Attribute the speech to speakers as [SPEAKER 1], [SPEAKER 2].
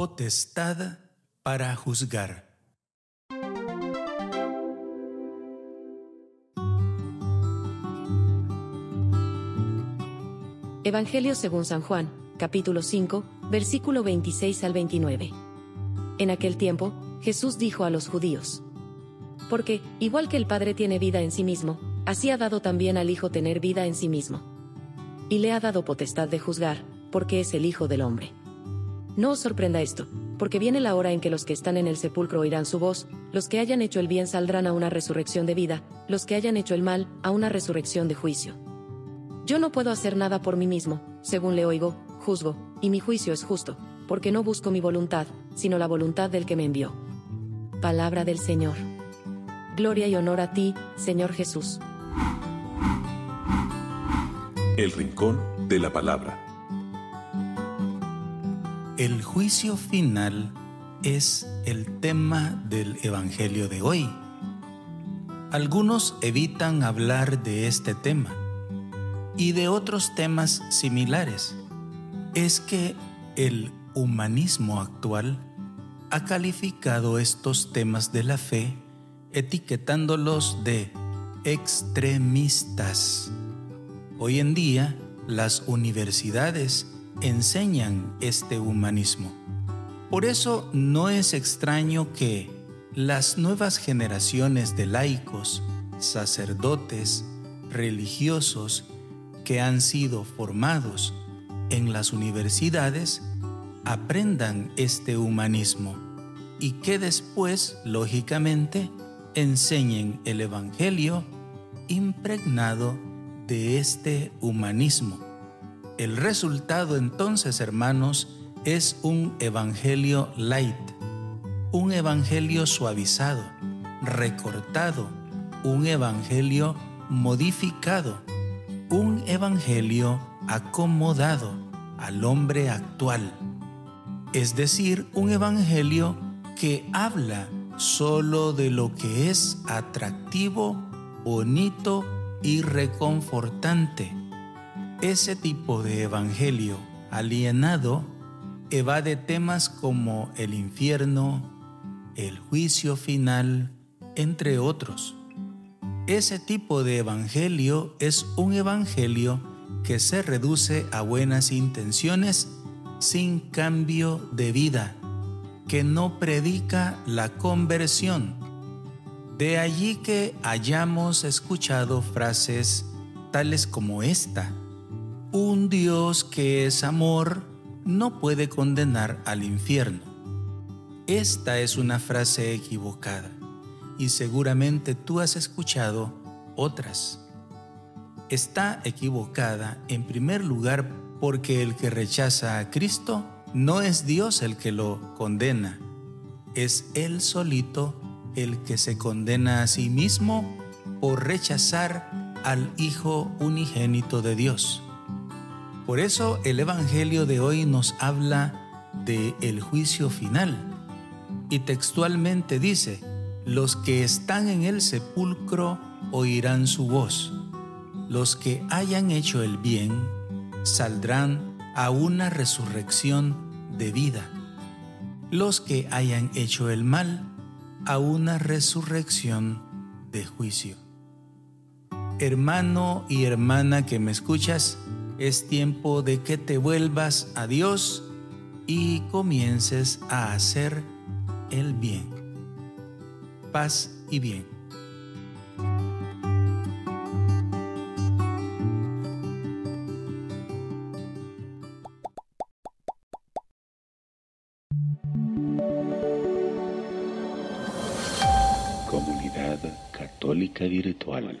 [SPEAKER 1] potestad para juzgar.
[SPEAKER 2] Evangelio según San Juan, capítulo 5, versículo 26 al 29. En aquel tiempo, Jesús dijo a los judíos, Porque, igual que el Padre tiene vida en sí mismo, así ha dado también al Hijo tener vida en sí mismo. Y le ha dado potestad de juzgar, porque es el Hijo del Hombre. No os sorprenda esto, porque viene la hora en que los que están en el sepulcro oirán su voz, los que hayan hecho el bien saldrán a una resurrección de vida, los que hayan hecho el mal, a una resurrección de juicio. Yo no puedo hacer nada por mí mismo, según le oigo, juzgo, y mi juicio es justo, porque no busco mi voluntad, sino la voluntad del que me envió. Palabra del Señor. Gloria y honor a ti, Señor Jesús.
[SPEAKER 3] El Rincón de la Palabra.
[SPEAKER 1] El juicio final es el tema del Evangelio de hoy. Algunos evitan hablar de este tema y de otros temas similares. Es que el humanismo actual ha calificado estos temas de la fe etiquetándolos de extremistas. Hoy en día, las universidades enseñan este humanismo. Por eso no es extraño que las nuevas generaciones de laicos, sacerdotes, religiosos que han sido formados en las universidades aprendan este humanismo y que después, lógicamente, enseñen el Evangelio impregnado de este humanismo. El resultado entonces, hermanos, es un Evangelio light, un Evangelio suavizado, recortado, un Evangelio modificado un evangelio acomodado al hombre actual, es decir, un evangelio que habla solo de lo que es atractivo, bonito y reconfortante. Ese tipo de evangelio alienado evade temas como el infierno, el juicio final, entre otros. Ese tipo de evangelio es un evangelio que se reduce a buenas intenciones sin cambio de vida, que no predica la conversión. De allí que hayamos escuchado frases tales como esta. Un Dios que es amor no puede condenar al infierno. Esta es una frase equivocada y seguramente tú has escuchado otras. Está equivocada en primer lugar porque el que rechaza a Cristo no es Dios el que lo condena, es Él solito el que se condena a sí mismo por rechazar al Hijo unigénito de Dios. Por eso el Evangelio de hoy nos habla de el juicio final y textualmente dice, los que están en el sepulcro oirán su voz. Los que hayan hecho el bien saldrán a una resurrección de vida. Los que hayan hecho el mal a una resurrección de juicio. Hermano y hermana que me escuchas, es tiempo de que te vuelvas a Dios y comiences a hacer el bien paz y bien.
[SPEAKER 3] Comunidad Católica Virtual.